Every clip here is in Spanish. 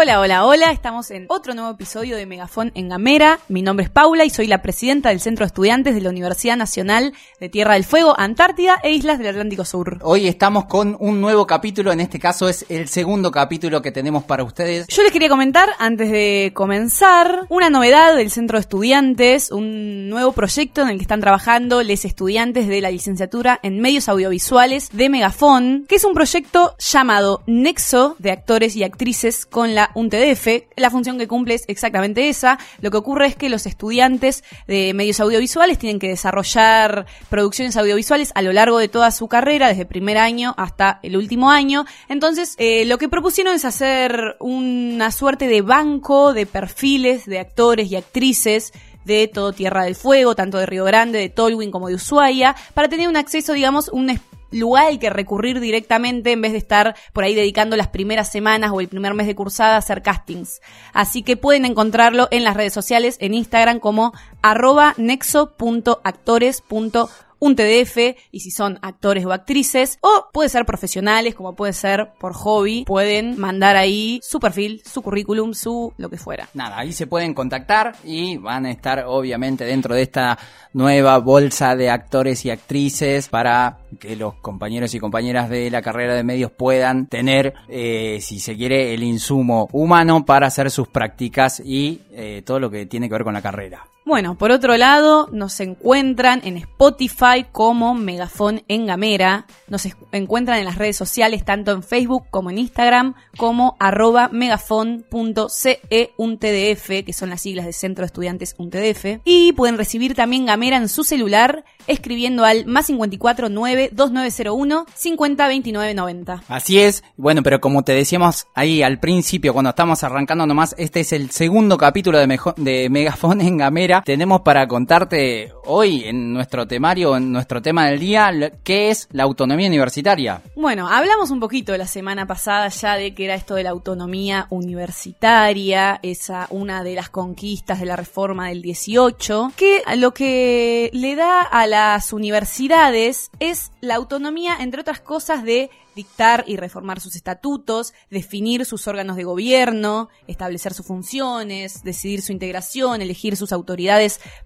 Hola, hola, hola, estamos en otro nuevo episodio de Megafón en Gamera. Mi nombre es Paula y soy la presidenta del Centro de Estudiantes de la Universidad Nacional de Tierra del Fuego, Antártida e Islas del Atlántico Sur. Hoy estamos con un nuevo capítulo, en este caso es el segundo capítulo que tenemos para ustedes. Yo les quería comentar, antes de comenzar, una novedad del Centro de Estudiantes, un nuevo proyecto en el que están trabajando los estudiantes de la licenciatura en medios audiovisuales de Megafón, que es un proyecto llamado Nexo de actores y actrices con la un TDF. La función que cumple es exactamente esa. Lo que ocurre es que los estudiantes de medios audiovisuales tienen que desarrollar producciones audiovisuales a lo largo de toda su carrera, desde primer año hasta el último año. Entonces, eh, lo que propusieron es hacer una suerte de banco de perfiles de actores y actrices de todo Tierra del Fuego, tanto de Río Grande, de Tolwyn como de Ushuaia, para tener un acceso, digamos, un lugar al que recurrir directamente en vez de estar por ahí dedicando las primeras semanas o el primer mes de cursada a hacer castings. Así que pueden encontrarlo en las redes sociales, en Instagram como arroba nexo.actores.com un TDF y si son actores o actrices o puede ser profesionales como puede ser por hobby pueden mandar ahí su perfil su currículum su lo que fuera. Nada ahí se pueden contactar y van a estar obviamente dentro de esta nueva bolsa de actores y actrices para que los compañeros y compañeras de la carrera de medios puedan tener eh, si se quiere el insumo humano para hacer sus prácticas y eh, todo lo que tiene que ver con la carrera bueno, por otro lado, nos encuentran en Spotify como Megafon en Gamera. Nos encuentran en las redes sociales, tanto en Facebook como en Instagram, como arroba megafon.ce1tdf, que son las siglas de Centro de Estudiantes UNTDF. Y pueden recibir también Gamera en su celular escribiendo al más 54 9 2901 50 29 90. Así es. Bueno, pero como te decíamos ahí al principio, cuando estamos arrancando nomás, este es el segundo capítulo de, de Megafon en Gamera tenemos para contarte hoy en nuestro temario, en nuestro tema del día, qué es la autonomía universitaria. Bueno, hablamos un poquito la semana pasada ya de que era esto de la autonomía universitaria, esa una de las conquistas de la reforma del 18, que lo que le da a las universidades es la autonomía, entre otras cosas, de dictar y reformar sus estatutos, definir sus órganos de gobierno, establecer sus funciones, decidir su integración, elegir sus autoridades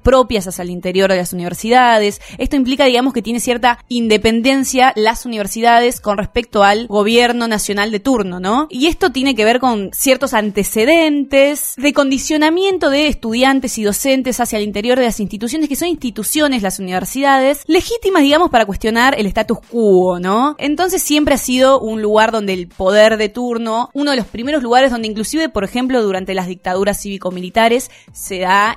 propias hacia el interior de las universidades. Esto implica, digamos, que tiene cierta independencia las universidades con respecto al gobierno nacional de turno, ¿no? Y esto tiene que ver con ciertos antecedentes de condicionamiento de estudiantes y docentes hacia el interior de las instituciones, que son instituciones, las universidades, legítimas, digamos, para cuestionar el status quo, ¿no? Entonces siempre sido un lugar donde el poder de turno, uno de los primeros lugares donde inclusive, por ejemplo, durante las dictaduras cívico-militares se ha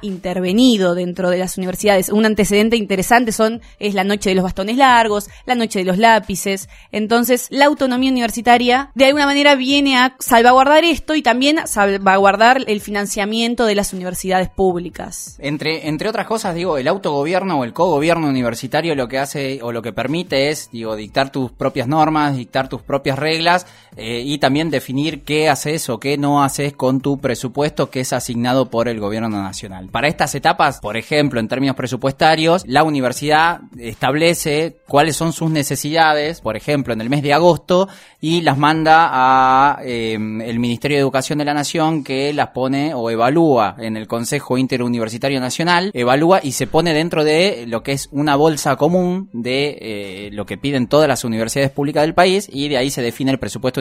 dentro de las universidades. Un antecedente interesante son es la noche de los bastones largos, la noche de los lápices. Entonces, la autonomía universitaria de alguna manera viene a salvaguardar esto y también salvaguardar el financiamiento de las universidades públicas. Entre entre otras cosas, digo, el autogobierno o el cogobierno universitario lo que hace o lo que permite es, digo, dictar tus propias normas, dictar tus propias reglas eh, y también definir qué haces o qué no haces con tu presupuesto que es asignado por el gobierno nacional. Para estas etapas, por ejemplo, en términos presupuestarios, la universidad establece cuáles son sus necesidades, por ejemplo, en el mes de agosto y las manda a eh, el Ministerio de Educación de la Nación que las pone o evalúa en el Consejo Interuniversitario Nacional, evalúa y se pone dentro de lo que es una bolsa común de eh, lo que piden todas las universidades públicas del país y de ahí se define el presupuesto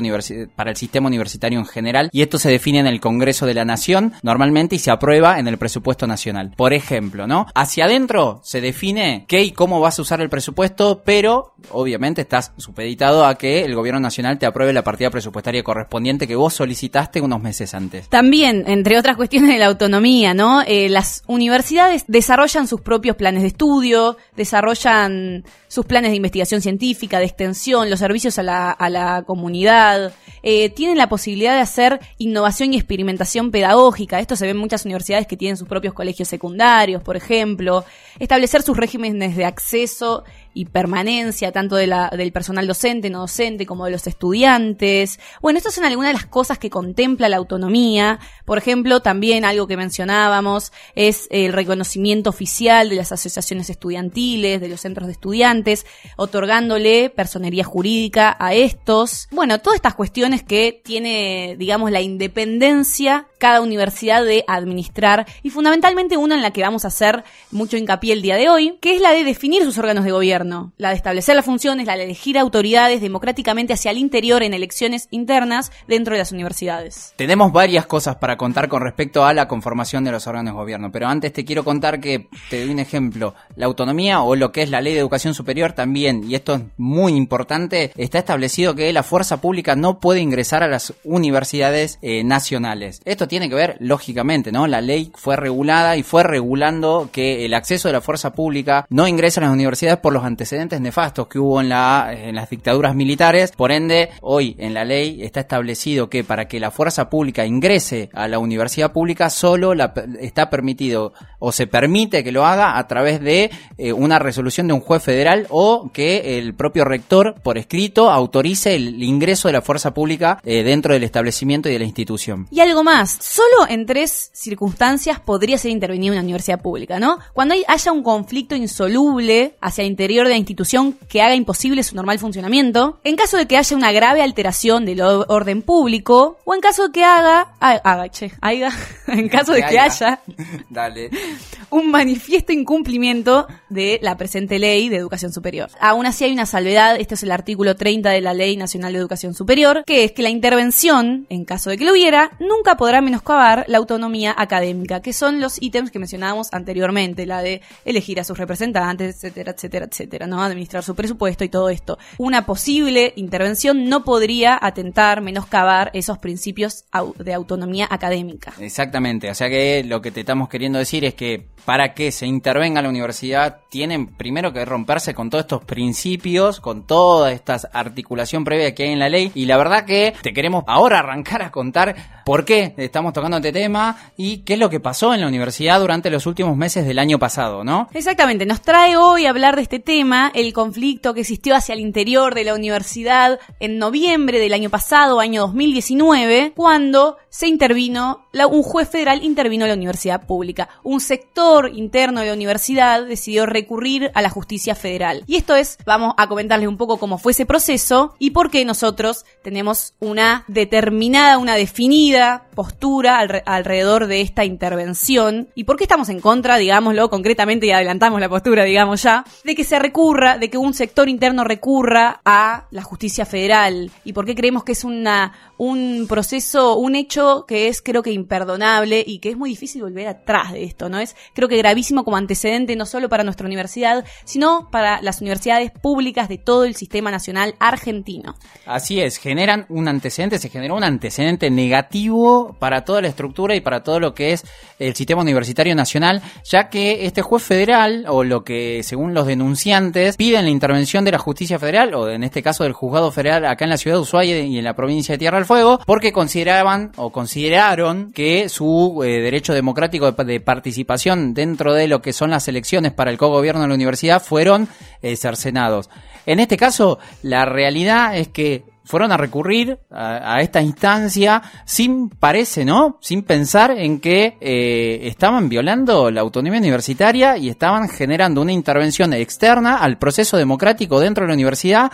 para el sistema universitario en general y esto se define en el Congreso de la Nación normalmente y se aprueba en el presupuesto nacional. Por ejemplo, ¿no? Hacia adentro se define qué y cómo vas a usar el presupuesto, pero obviamente estás supeditado a que el gobierno nacional te apruebe la partida presupuestaria correspondiente que vos solicitaste unos meses antes. También, entre otras cuestiones de la autonomía, ¿no? Eh, las universidades desarrollan sus propios planes de estudio, desarrollan sus planes de investigación científica, de extensión, los servicios a la, a la comunidad, eh, tienen la posibilidad de hacer innovación y experimentación pedagógica. Esto se ve en muchas universidades que tienen sus propios colegios secundarios, por ejemplo, establecer sus regímenes de acceso y permanencia tanto del personal docente, no docente, como de los estudiantes. Bueno, estas son algunas de las cosas que contempla la autonomía. Por ejemplo, también algo que mencionábamos es el reconocimiento oficial de las asociaciones estudiantiles, de los centros de estudiantes, otorgándole personería jurídica a estos. Bueno, todas estas cuestiones que tiene, digamos, la independencia cada universidad de administrar y fundamentalmente una en la que vamos a hacer mucho hincapié el día de hoy, que es la de definir sus órganos de gobierno, la de establecer las funciones, la de elegir autoridades democráticamente hacia el interior en elecciones internas dentro de las universidades. Tenemos varias cosas para contar con respecto a la conformación de los órganos de gobierno, pero antes te quiero contar que, te doy un ejemplo, la autonomía o lo que es la ley de educación superior también, y esto es muy importante, está establecido que la fuerza pública no puede ingresar a las universidades eh, nacionales. Esto tiene que ver, lógicamente, ¿no? La ley fue regulada y fue regulando que el acceso de la fuerza pública no ingresa a las universidades por los antecedentes nefastos que hubo en, la, en las dictaduras militares. Por ende, hoy en la ley está establecido que para que la fuerza pública ingrese a la universidad pública, solo está permitido o se permite que lo haga a través de eh, una resolución de un juez federal o que el propio rector, por escrito, autorice el ingreso de la fuerza pública eh, dentro del establecimiento y de la institución. Y algo más, solo en tres circunstancias podría ser intervenida una universidad pública, ¿no? Cuando hay, haya un conflicto insoluble hacia el interior de la institución que haga imposible su normal funcionamiento, en caso de que haya una grave alteración del orden público, o en caso de que haga, haga, che, haga, en caso de que haya, Dale. un manifiesto incumplimiento de la presente ley de educación superior. Aún así hay una salvedad, este es el artículo 30 de la Ley Nacional de Educación Superior, que es que la intervención, en caso de que lo hubiera, nunca podrá menoscabar la autonomía académica, que son los ítems que mencionábamos anteriormente, la de elegir a sus representantes, etcétera, etcétera, etcétera, ¿no? Administrar su presupuesto y todo esto. Una posible intervención no podría atentar, menoscabar esos principios de autonomía académica. Exactamente, o sea que lo que te estamos queriendo decir es que para que se intervenga la universidad tienen primero que romperse con todos estos principios, con toda esta articulación previa que hay en la ley y la verdad que te queremos ahora arrancar a contar por qué estamos tocando este tema y qué es lo que pasó en la universidad durante los últimos meses del año pasado, ¿no? Exactamente, nos trae hoy a hablar de este tema, el conflicto que existió hacia el interior de la universidad en noviembre del año pasado, año 2019, cuando se intervino, un juez federal intervino a la universidad pública. Un sector interno de la universidad decidió recurrir a la justicia federal. Y esto es, vamos a comentarles un poco cómo fue ese proceso y por qué nosotros tenemos una determinada, una definida postura al, alrededor de esta intervención y por qué estamos en contra, digámoslo concretamente y adelantamos la postura, digamos ya, de que se recurra, de que un sector interno recurra a la justicia federal y por qué creemos que es una, un proceso, un hecho que es creo que imperdonable y que es muy difícil volver atrás de esto, ¿no? Es creo que gravísimo como antecedente no solo para nuestra universidad, sino para las universidades públicas de todo el sistema nacional argentino. Así es, generan un antecedente, se generó un antecedente negativo para toda la estructura y para todo lo que es el sistema universitario nacional, ya que este juez federal, o lo que según los denunciantes, piden la intervención de la justicia federal, o en este caso del juzgado federal acá en la ciudad de Ushuaia y en la provincia de Tierra del Fuego, porque consideraban o consideraron que su eh, derecho democrático de, participación dentro de lo que son las elecciones para el cogobierno de la universidad fueron eh, cercenados. En este caso, la realidad es que fueron a recurrir a, a, esta instancia sin, parece, ¿no? Sin pensar en que eh, estaban violando la autonomía universitaria y estaban generando una intervención externa al proceso democrático dentro de la universidad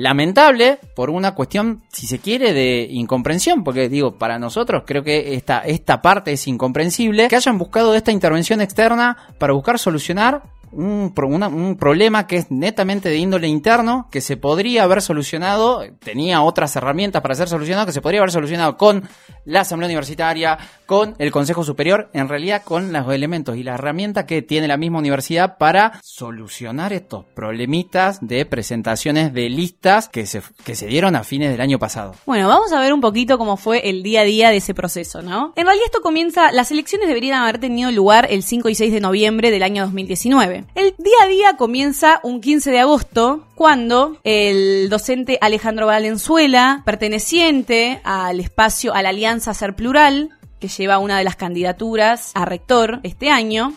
lamentable por una cuestión, si se quiere, de incomprensión, porque digo, para nosotros creo que esta, esta parte es incomprensible, que hayan buscado esta intervención externa para buscar solucionar un, un, problema que es netamente de índole interno, que se podría haber solucionado, tenía otras herramientas para ser solucionado, que se podría haber solucionado con la Asamblea Universitaria, con el Consejo Superior, en realidad con los elementos y las herramientas que tiene la misma universidad para solucionar estos problemitas de presentaciones de listas que se, que se dieron a fines del año pasado. Bueno, vamos a ver un poquito cómo fue el día a día de ese proceso, ¿no? En realidad esto comienza, las elecciones deberían haber tenido lugar el 5 y 6 de noviembre del año 2019. El día a día comienza un 15 de agosto, cuando el docente Alejandro Valenzuela, perteneciente al espacio, a la Alianza Ser Plural, que lleva una de las candidaturas a rector este año,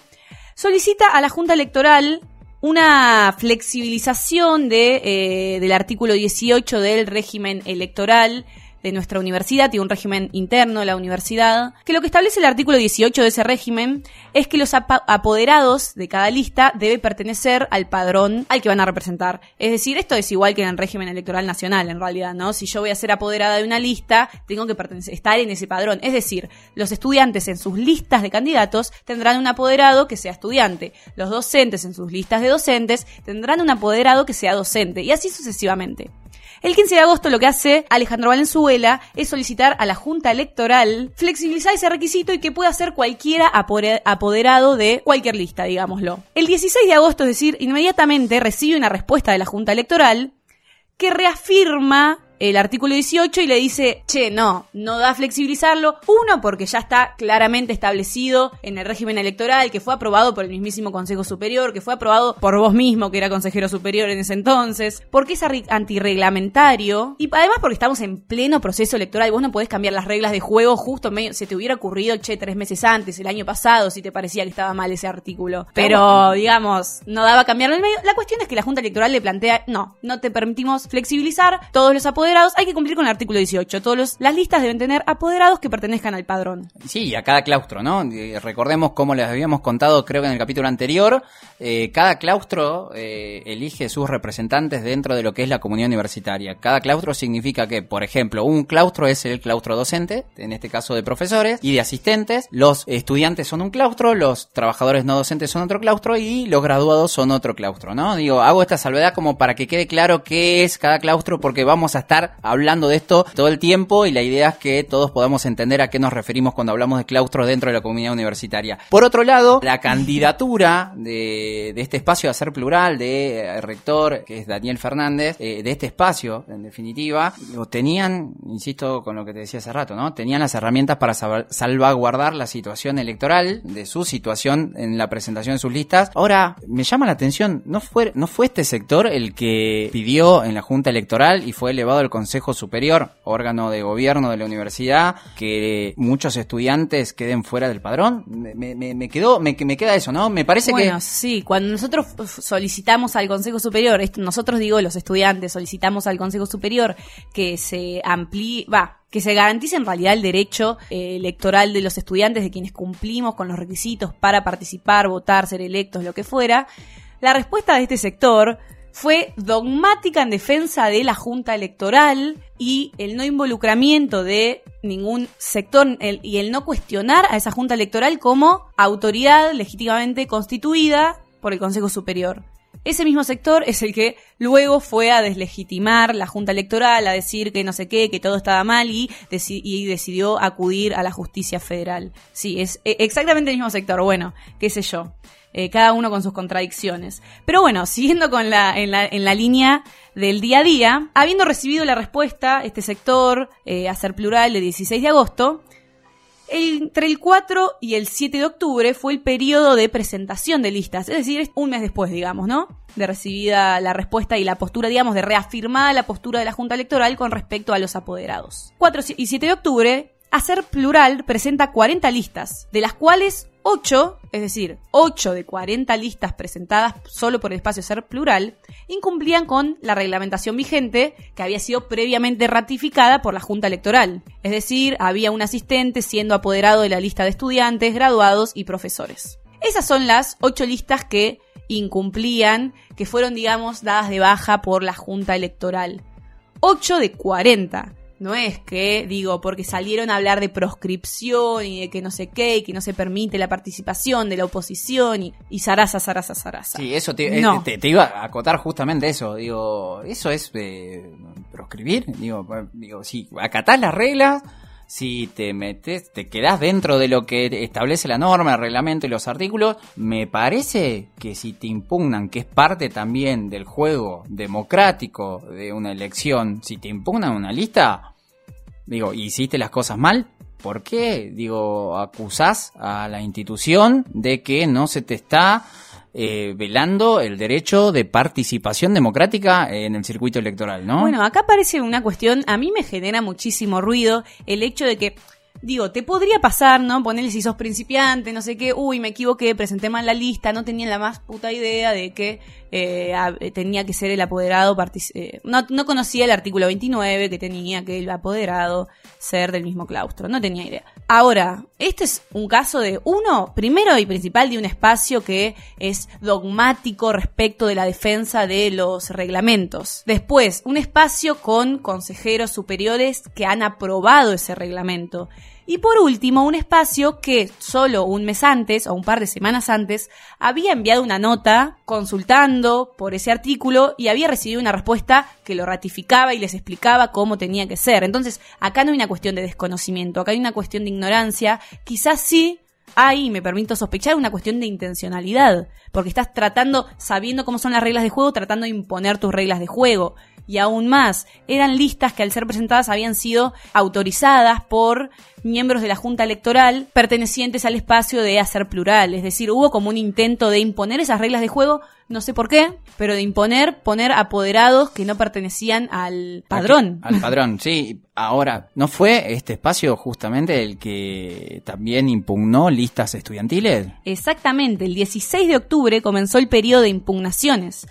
solicita a la Junta Electoral una flexibilización de, eh, del artículo 18 del régimen electoral de nuestra universidad, tiene un régimen interno de la universidad, que lo que establece el artículo 18 de ese régimen es que los apoderados de cada lista debe pertenecer al padrón al que van a representar. Es decir, esto es igual que en el régimen electoral nacional, en realidad, ¿no? Si yo voy a ser apoderada de una lista, tengo que estar en ese padrón. Es decir, los estudiantes en sus listas de candidatos tendrán un apoderado que sea estudiante. Los docentes en sus listas de docentes tendrán un apoderado que sea docente. Y así sucesivamente. El 15 de agosto lo que hace Alejandro Valenzuela es solicitar a la Junta Electoral flexibilizar ese requisito y que pueda ser cualquiera apoderado de cualquier lista, digámoslo. El 16 de agosto, es decir, inmediatamente recibe una respuesta de la Junta Electoral que reafirma el artículo 18 y le dice, che, no, no da flexibilizarlo. Uno, porque ya está claramente establecido en el régimen electoral, que fue aprobado por el mismísimo Consejo Superior, que fue aprobado por vos mismo, que era consejero superior en ese entonces, porque es antirreglamentario y además porque estamos en pleno proceso electoral y vos no podés cambiar las reglas de juego justo medio, se te hubiera ocurrido, che, tres meses antes, el año pasado, si te parecía que estaba mal ese artículo. Pero, digamos, no daba cambiarlo en medio. La cuestión es que la Junta Electoral le plantea, no, no te permitimos flexibilizar todos los apoderes hay que cumplir con el artículo 18. Todas las listas deben tener apoderados que pertenezcan al padrón. Sí, a cada claustro, ¿no? Recordemos como les habíamos contado, creo que en el capítulo anterior, eh, cada claustro eh, elige sus representantes dentro de lo que es la comunidad universitaria. Cada claustro significa que, por ejemplo, un claustro es el claustro docente, en este caso de profesores y de asistentes. Los estudiantes son un claustro, los trabajadores no docentes son otro claustro y los graduados son otro claustro, ¿no? Digo, hago esta salvedad como para que quede claro qué es cada claustro porque vamos a estar hablando de esto todo el tiempo y la idea es que todos podamos entender a qué nos referimos cuando hablamos de claustros dentro de la comunidad universitaria. Por otro lado, la candidatura de, este espacio a ser plural de eh, rector, que es Daniel Fernández, eh, de este espacio, en definitiva, tenían, insisto con lo que te decía hace rato, ¿no? Tenían las herramientas para salvaguardar la situación electoral de su situación en la presentación de sus listas. Ahora, me llama la atención, ¿no fue, no fue este sector el que pidió en la Junta Electoral y fue elevado al Consejo Superior, órgano de gobierno de la universidad, que muchos estudiantes queden fuera del padrón. Me, me, quedó, me, me queda eso, ¿no? Me parece que... Bueno, sí, cuando nosotros solicitamos al Consejo Superior, nosotros digo los estudiantes, solicitamos al Consejo Superior que se amplíe, va, que se garantice en realidad el derecho eh, electoral de los estudiantes, de quienes cumplimos con los requisitos para participar, votar, ser electos, lo que fuera. La respuesta de este sector fue dogmática en defensa de la Junta Electoral y el no involucramiento de ningún sector y el no cuestionar a esa Junta Electoral como autoridad legítimamente constituida por el Consejo Superior. Ese mismo sector es el que luego fue a deslegitimar la Junta Electoral, a decir que no sé qué, que todo estaba mal y, y decidió acudir a la justicia federal. Sí, es e, exactamente el mismo sector. Bueno, qué sé yo. Eh, cada uno con sus contradicciones. Pero bueno, siguiendo con la, en, la, en la línea del día a día, habiendo recibido la respuesta, este sector, eh, a ser plural, de 16 de agosto, entre el 4 y el 7 de octubre fue el periodo de presentación de listas, es decir, un mes después, digamos, ¿no? De recibida la respuesta y la postura, digamos, de reafirmada la postura de la Junta Electoral con respecto a los apoderados. 4 y 7 de octubre, Hacer Plural presenta 40 listas, de las cuales 8, es decir, 8 de 40 listas presentadas solo por el espacio Ser Plural, incumplían con la reglamentación vigente que había sido previamente ratificada por la Junta Electoral. Es decir, había un asistente siendo apoderado de la lista de estudiantes, graduados y profesores. Esas son las 8 listas que incumplían, que fueron, digamos, dadas de baja por la Junta Electoral. 8 de 40. No es que, digo, porque salieron a hablar de proscripción y de que no sé qué, y que no se permite la participación de la oposición y, y zaraza, zaraza, zaraza. Sí, eso te, eh, te, iba a acotar justamente eso. Digo, eso es eh, proscribir. Digo, digo, si acatás las reglas, si te metes, te quedás dentro de lo que establece la norma, el reglamento y los artículos, me parece que si te impugnan, que es parte también del juego democrático de una elección, si te impugnan una lista, Digo, ¿hiciste las cosas mal? ¿Por qué? Digo, acusás a la institución de que no se te está eh, velando el derecho de participación democrática en el circuito electoral, ¿no? Bueno, acá parece una cuestión, a mí me genera muchísimo ruido el hecho de que digo, te podría pasar, ¿no? Ponerle si sos principiante, no sé qué, uy, me equivoqué, presenté mal la lista, no tenía la más puta idea de que eh, eh, tenía que ser el apoderado, eh, no, no conocía el artículo 29 que tenía que el apoderado ser del mismo claustro, no tenía idea. Ahora, este es un caso de uno, primero y principal, de un espacio que es dogmático respecto de la defensa de los reglamentos. Después, un espacio con consejeros superiores que han aprobado ese reglamento. Y por último, un espacio que solo un mes antes o un par de semanas antes había enviado una nota consultando por ese artículo y había recibido una respuesta que lo ratificaba y les explicaba cómo tenía que ser. Entonces, acá no hay una cuestión de desconocimiento, acá hay una cuestión de ignorancia. Quizás sí hay, me permito sospechar, una cuestión de intencionalidad, porque estás tratando, sabiendo cómo son las reglas de juego, tratando de imponer tus reglas de juego. Y aún más, eran listas que al ser presentadas habían sido autorizadas por miembros de la Junta Electoral pertenecientes al espacio de hacer plural. Es decir, hubo como un intento de imponer esas reglas de juego, no sé por qué, pero de imponer, poner apoderados que no pertenecían al padrón. Al padrón, sí. Ahora, ¿no fue este espacio justamente el que también impugnó listas estudiantiles? Exactamente, el 16 de octubre comenzó el periodo de impugnaciones.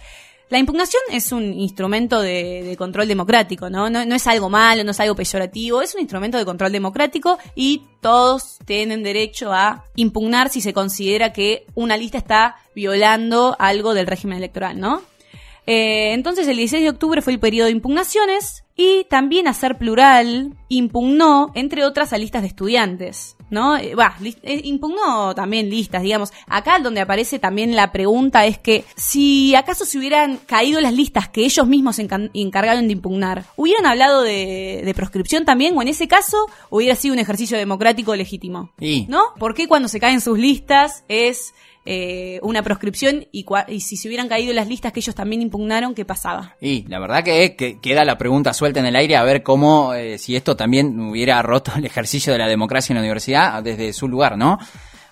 La impugnación es un instrumento de, control democrático, ¿no? ¿no? No es algo malo, no es algo peyorativo, es un instrumento de control democrático y todos tienen derecho a impugnar si se considera que una lista está violando algo del régimen electoral, ¿no? Eh, entonces el 16 de octubre fue el periodo de impugnaciones y también Hacer Plural impugnó, entre otras, a listas de estudiantes, ¿no? Eh, Va, lis- eh, impugnó también listas, digamos. Acá donde aparece también la pregunta es que si acaso se hubieran caído las listas que ellos mismos encargaron de impugnar, ¿hubieran hablado de, de proscripción también o en ese caso hubiera sido un ejercicio democrático legítimo? ¿No? ¿Por qué cuando se caen sus listas es eh, una proscripción y, y si se hubieran caído las listas que ellos también impugnaron, qué pasaba? Y la verdad que, que queda la pregunta suelta en el aire a ver cómo, eh, si esto también hubiera roto el ejercicio de la democracia en la universidad desde su lugar, ¿no?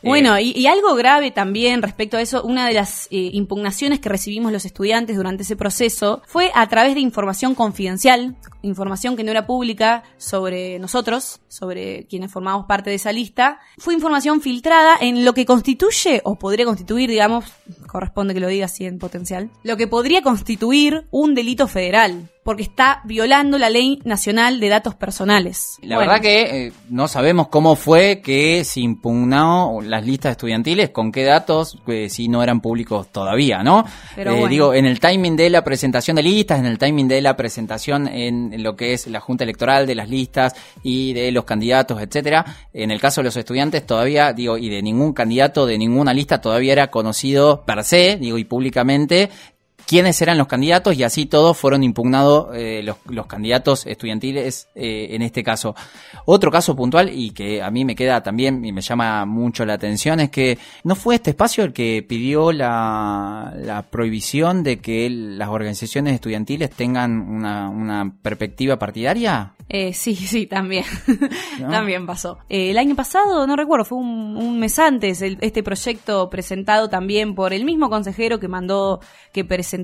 Eh, Bueno, y, y algo grave también respecto a eso, una de las eh, impugnaciones que recibimos los estudiantes durante ese proceso fue a través de información confidencial, información que no era pública sobre nosotros, sobre quienes formamos parte de esa lista. Fue información filtrada en lo que constituye, o podría constituir, digamos, corresponde que lo diga así en potencial, lo que podría constituir un delito federal, porque está violando la ley nacional de datos personales. La Bueno. verdad que eh, no sabemos cómo fue que se impugnó las listas estudiantiles, con qué datos, eh, si no eran públicos todavía, ¿no? Pero Eh, bueno. Digo, en el timing de la presentación de listas, en el timing de la presentación en lo que es la Junta Electoral de las listas y de los candidatos, etcétera. En el caso de los estudiantes todavía, digo, y de ningún candidato de ninguna lista todavía era conocido per se, digo, y públicamente quiénes eran los candidatos y así todos fueron impugnados eh, los, los candidatos estudiantiles eh, en este caso. Otro caso puntual y que a mí me queda también y me llama mucho la atención es que no fue este espacio el que pidió la, la prohibición de que las organizaciones estudiantiles tengan una, una perspectiva partidaria. Eh, sí, sí, también. ¿No? también pasó. El año pasado, no recuerdo, fue un, un mes antes, el- este proyecto presentado también por el mismo consejero que mandó, que presentó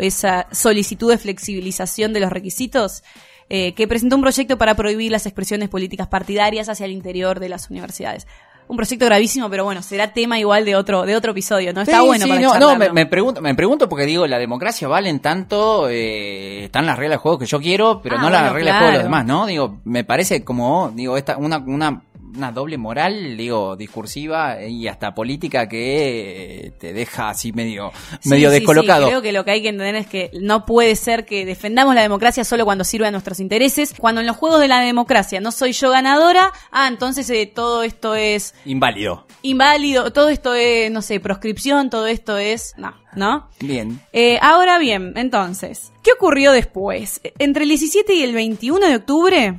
esa solicitud de flexibilización de los requisitos, eh, que presentó un proyecto para prohibir las expresiones políticas partidarias hacia el interior de las universidades. Un proyecto gravísimo, pero bueno, será tema igual de otro, de otro episodio, ¿no? Está Sí, bueno sí, para no, me, me pregunto, me pregunto porque digo, la democracia vale en tanto, eh, están las reglas de juego que yo quiero, pero Ah, no las reglas de juego de los demás, ¿no? Digo, me parece como, digo, esta, una, una, una doble moral, digo, discursiva y hasta política que eh, te deja así medio, Sí, medio sí, descolocado. sí, creo que lo que hay que entender es que no puede ser que defendamos la democracia solo cuando sirve a nuestros intereses. Cuando en los juegos de la democracia no soy yo ganadora, ah, entonces eh, todo esto es Inválido. inválido, todo esto es, no sé, proscripción, todo esto es... No, ¿no? Bien. Eh, ahora bien, entonces, ¿qué ocurrió después? Entre el 17 y el 21 de octubre,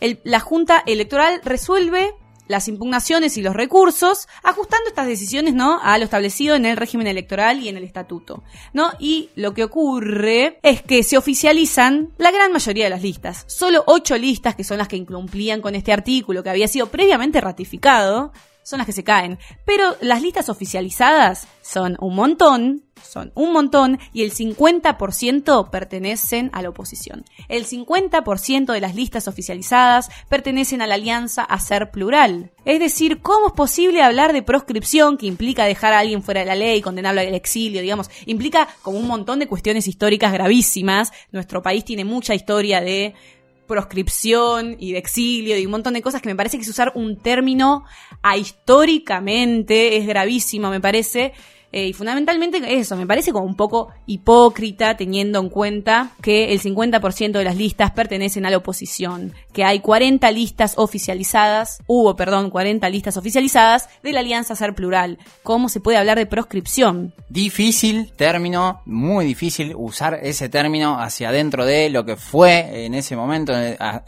el- la Junta Electoral resuelve las impugnaciones y los recursos, ajustando estas decisiones, ¿no? A lo establecido en el régimen electoral y en el estatuto, ¿no? Y lo que ocurre es que se oficializan la gran mayoría de las listas. Solo ocho listas, que son las que cumplían con este artículo que había sido previamente ratificado, son las que se caen. Pero las listas oficializadas son un montón, son un montón, y el 50% pertenecen a la oposición. El 50% de las listas oficializadas pertenecen a la alianza a ser plural. Es decir, ¿cómo es posible hablar de proscripción que implica dejar a alguien fuera de la ley, condenarlo al exilio, digamos? Implica como un montón de cuestiones históricas gravísimas. Nuestro país tiene mucha historia de proscripción y de exilio y un montón de cosas que me parece que es usar un término históricamente es gravísimo, me parece. Eh, y fundamentalmente eso, me parece como un poco hipócrita teniendo en cuenta que el 50% de las listas pertenecen a la oposición, que hay 40 listas oficializadas, hubo, perdón, 40 listas oficializadas de la Alianza Ser Plural. ¿Cómo se puede hablar de proscripción? Difícil término, muy difícil usar ese término hacia adentro de lo que fue en ese momento,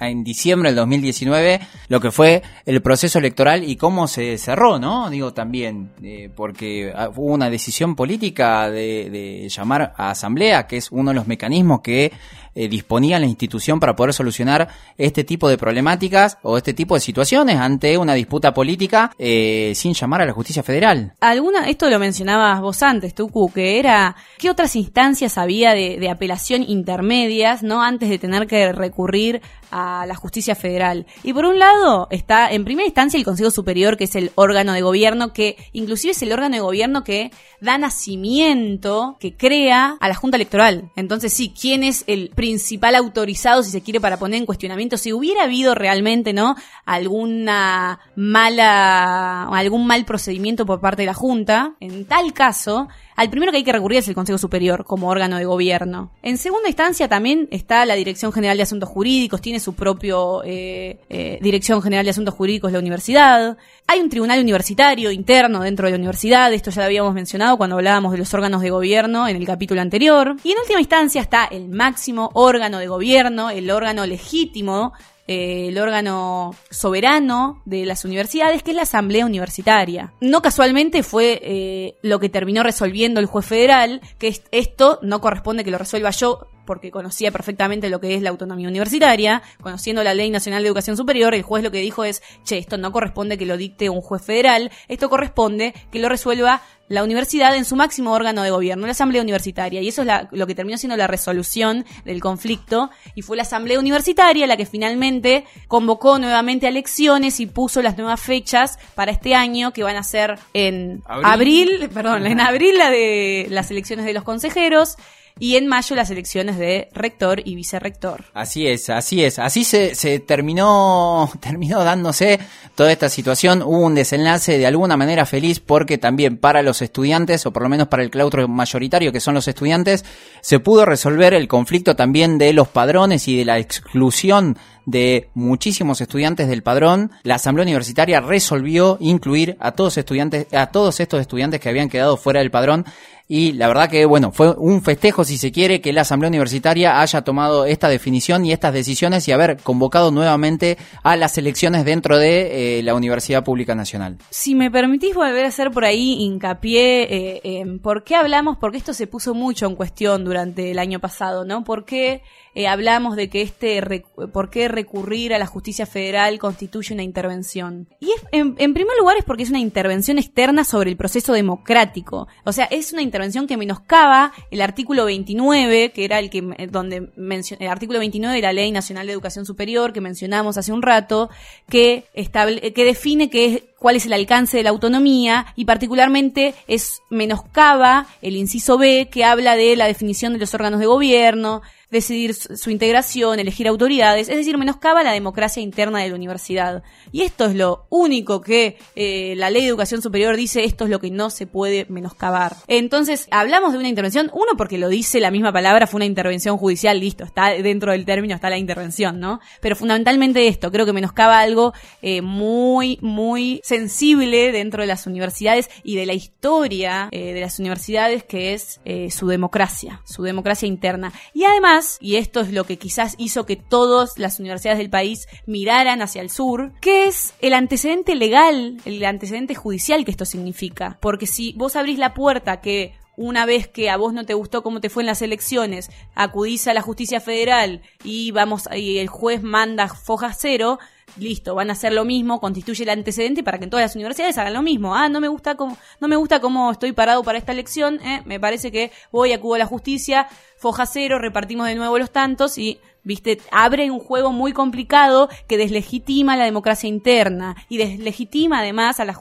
en diciembre del 2019, lo que fue el proceso electoral y cómo se cerró, ¿no? Digo también, eh, porque ah, hubo una decisión política de, llamar a asamblea, que es uno de los mecanismos que eh, disponía la institución para poder solucionar este tipo de problemáticas o este tipo de situaciones ante una disputa política eh, sin llamar a la justicia federal. Alguna, esto lo mencionabas vos antes, Tucu, que era qué otras instancias había de, de apelación intermedias, no antes de tener que recurrir a la justicia federal. Y por un lado está en primera instancia el Consejo Superior, que es el órgano de gobierno, que inclusive es el órgano de gobierno que da nacimiento, que crea a la Junta Electoral. Entonces sí, ¿quién es el principal autorizado, si se quiere, para poner en cuestionamiento si hubiera habido realmente, ¿no? Alguna mala, algún mal procedimiento por parte de la Junta. En tal caso, al primero que hay que recurrir es el Consejo Superior como órgano de gobierno. En segunda instancia también está la Dirección General de Asuntos Jurídicos, tiene su propio eh, eh, Dirección General de Asuntos Jurídicos la universidad. Hay un tribunal universitario interno dentro de la universidad, esto ya lo habíamos mencionado cuando hablábamos de los órganos de gobierno en el capítulo anterior. Y en última instancia está el máximo órgano de gobierno, el órgano legítimo eh, el órgano soberano de las universidades, que es la Asamblea Universitaria. No casualmente fue eh, lo que terminó resolviendo el juez federal, que esto no corresponde que lo resuelva yo, porque conocía perfectamente lo que es la autonomía universitaria, conociendo la Ley Nacional de Educación Superior, el juez lo que dijo es, che, esto no corresponde que lo dicte un juez federal, esto corresponde que lo resuelva la universidad en su máximo órgano de gobierno, la Asamblea Universitaria. Y eso es lo que terminó siendo la resolución del conflicto. Y fue la Asamblea Universitaria la que finalmente convocó nuevamente a elecciones y puso las nuevas fechas para este año, que van a ser en abril perdón, en abril la de las elecciones de los consejeros y en mayo las elecciones de rector y vicerrector. Así es, así es. Así se, se terminó, terminó dándose toda esta situación. Hubo un desenlace de alguna manera feliz porque también para los estudiantes, o por lo menos para el claustro mayoritario que son los estudiantes, se pudo resolver el conflicto también de los padrones y de la exclusión de muchísimos estudiantes del padrón, la Asamblea Universitaria resolvió incluir a todos estudiantes, a todos estos estudiantes que habían quedado fuera del padrón y la verdad que, bueno, fue un festejo, si se quiere, que la Asamblea Universitaria haya tomado esta definición y estas decisiones y haber convocado nuevamente a las elecciones dentro de eh, la Universidad Pública Nacional. Si me permitís volver a hacer por ahí hincapié eh, en por qué hablamos, porque esto se puso mucho en cuestión durante el año pasado, ¿no? ¿Por qué eh, hablamos de que este, por qué recurrir a la justicia federal constituye una intervención. Y en, primer lugar es porque es una intervención externa sobre el proceso democrático. O sea, es una intervención que menoscaba el artículo 29, que era el que, donde el artículo 29 de la Ley Nacional de Educación Superior que mencionamos hace un rato, que, estable, que define es, cuál es el alcance de la autonomía y particularmente es menoscaba el inciso B que habla de la definición de los órganos de gobierno, decidir su integración, elegir autoridades, es decir, menoscaba la democracia interna de la universidad. Y esto es lo único que eh, la ley de educación superior dice, esto es lo que no se puede menoscabar. Entonces, hablamos de una intervención, uno porque lo dice la misma palabra, fue una intervención judicial, listo, está dentro del término, está la intervención, ¿no? Pero fundamentalmente esto, creo que menoscaba algo eh, muy, muy sensible dentro de las universidades y de la historia eh, de las universidades, que es su democracia, su democracia interna. Y además, y esto es lo que quizás hizo que todas las universidades del país miraran hacia el sur, que es el antecedente legal, el antecedente judicial que esto significa. Porque si vos abrís la puerta que una vez que a vos no te gustó cómo te fue en las elecciones, acudís a la justicia federal y vamos y el juez manda foja cero, listo, van a hacer lo mismo, constituye el antecedente para que en todas las universidades hagan lo mismo. Ah, no me gusta cómo, no me gusta cómo estoy parado para esta elección, eh, me parece que voy, acudo a la justicia, foja cero, repartimos de nuevo los tantos y ¿viste? Abre un juego muy complicado que deslegitima la democracia interna y deslegitima además a la,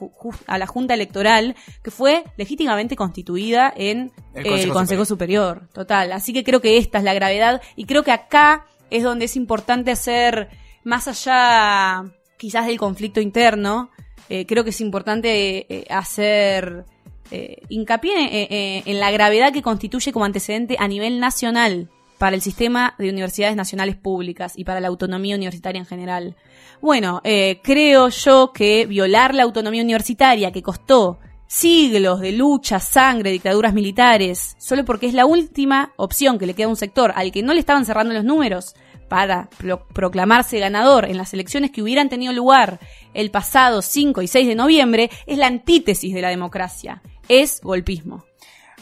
a la Junta Electoral que fue legítimamente constituida en el Consejo, Superior. Total. Así que creo que esta es la gravedad y creo que acá es donde es importante hacer, más allá quizás del conflicto interno, eh, creo que es importante eh, hacer eh, hincapié en la gravedad que constituye como antecedente a nivel nacional para el sistema de universidades nacionales públicas y para la autonomía universitaria en general. Bueno, creo yo que violar la autonomía universitaria que costó siglos de lucha, sangre, dictaduras militares, solo porque es la última opción que le queda a un sector al que no le estaban cerrando los números para proclamarse ganador en las elecciones que hubieran tenido lugar el pasado 5 y 6 de noviembre, es la antítesis de la democracia, es golpismo.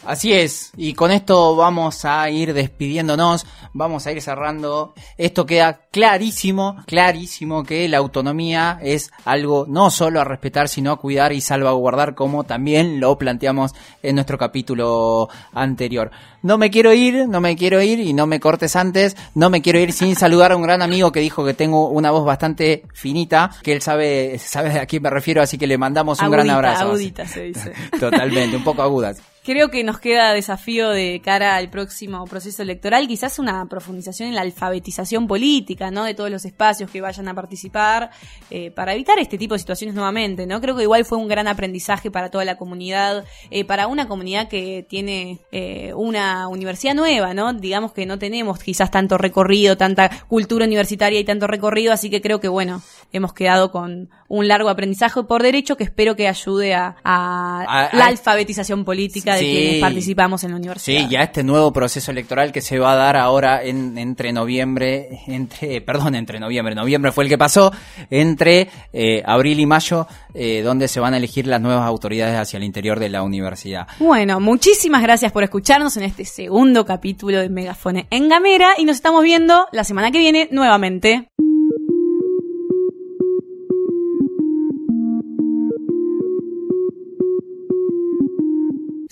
Así es, y con esto vamos a ir despidiéndonos, vamos a ir cerrando. Esto queda clarísimo, clarísimo que la autonomía es algo no solo a respetar, sino a cuidar y salvaguardar, como también lo planteamos en nuestro capítulo anterior. No me quiero ir, no me quiero ir y no me cortes antes, no me quiero ir sin saludar a un gran amigo que dijo que tengo una voz bastante finita, que él sabe, sabe a quién me refiero, así que le mandamos un gran abrazo. Agudita se dice. Totalmente, un poco agudas. Creo que nos queda desafío de cara al próximo proceso electoral, quizás una profundización en la alfabetización política, ¿no? De todos los espacios que vayan a participar, eh, para evitar este tipo de situaciones nuevamente, ¿no? Creo que igual fue un gran aprendizaje para toda la comunidad, eh, para una comunidad que tiene eh, una universidad nueva, ¿no? Digamos que no tenemos quizás tanto recorrido, tanta cultura universitaria y tanto recorrido, así que creo que, bueno, hemos quedado con un largo aprendizaje por derecho que espero que ayude a, la alfabetización política de quienes participamos en la universidad. Sí, ya este nuevo proceso electoral que se va a dar ahora en, entre noviembre, entre, perdón, entre noviembre, noviembre fue el que pasó, entre eh, abril y mayo, eh, donde se van a elegir las nuevas autoridades hacia el interior de la universidad. Bueno, muchísimas gracias por escucharnos en este segundo capítulo de Megafone en Gamera y nos estamos viendo la semana que viene nuevamente.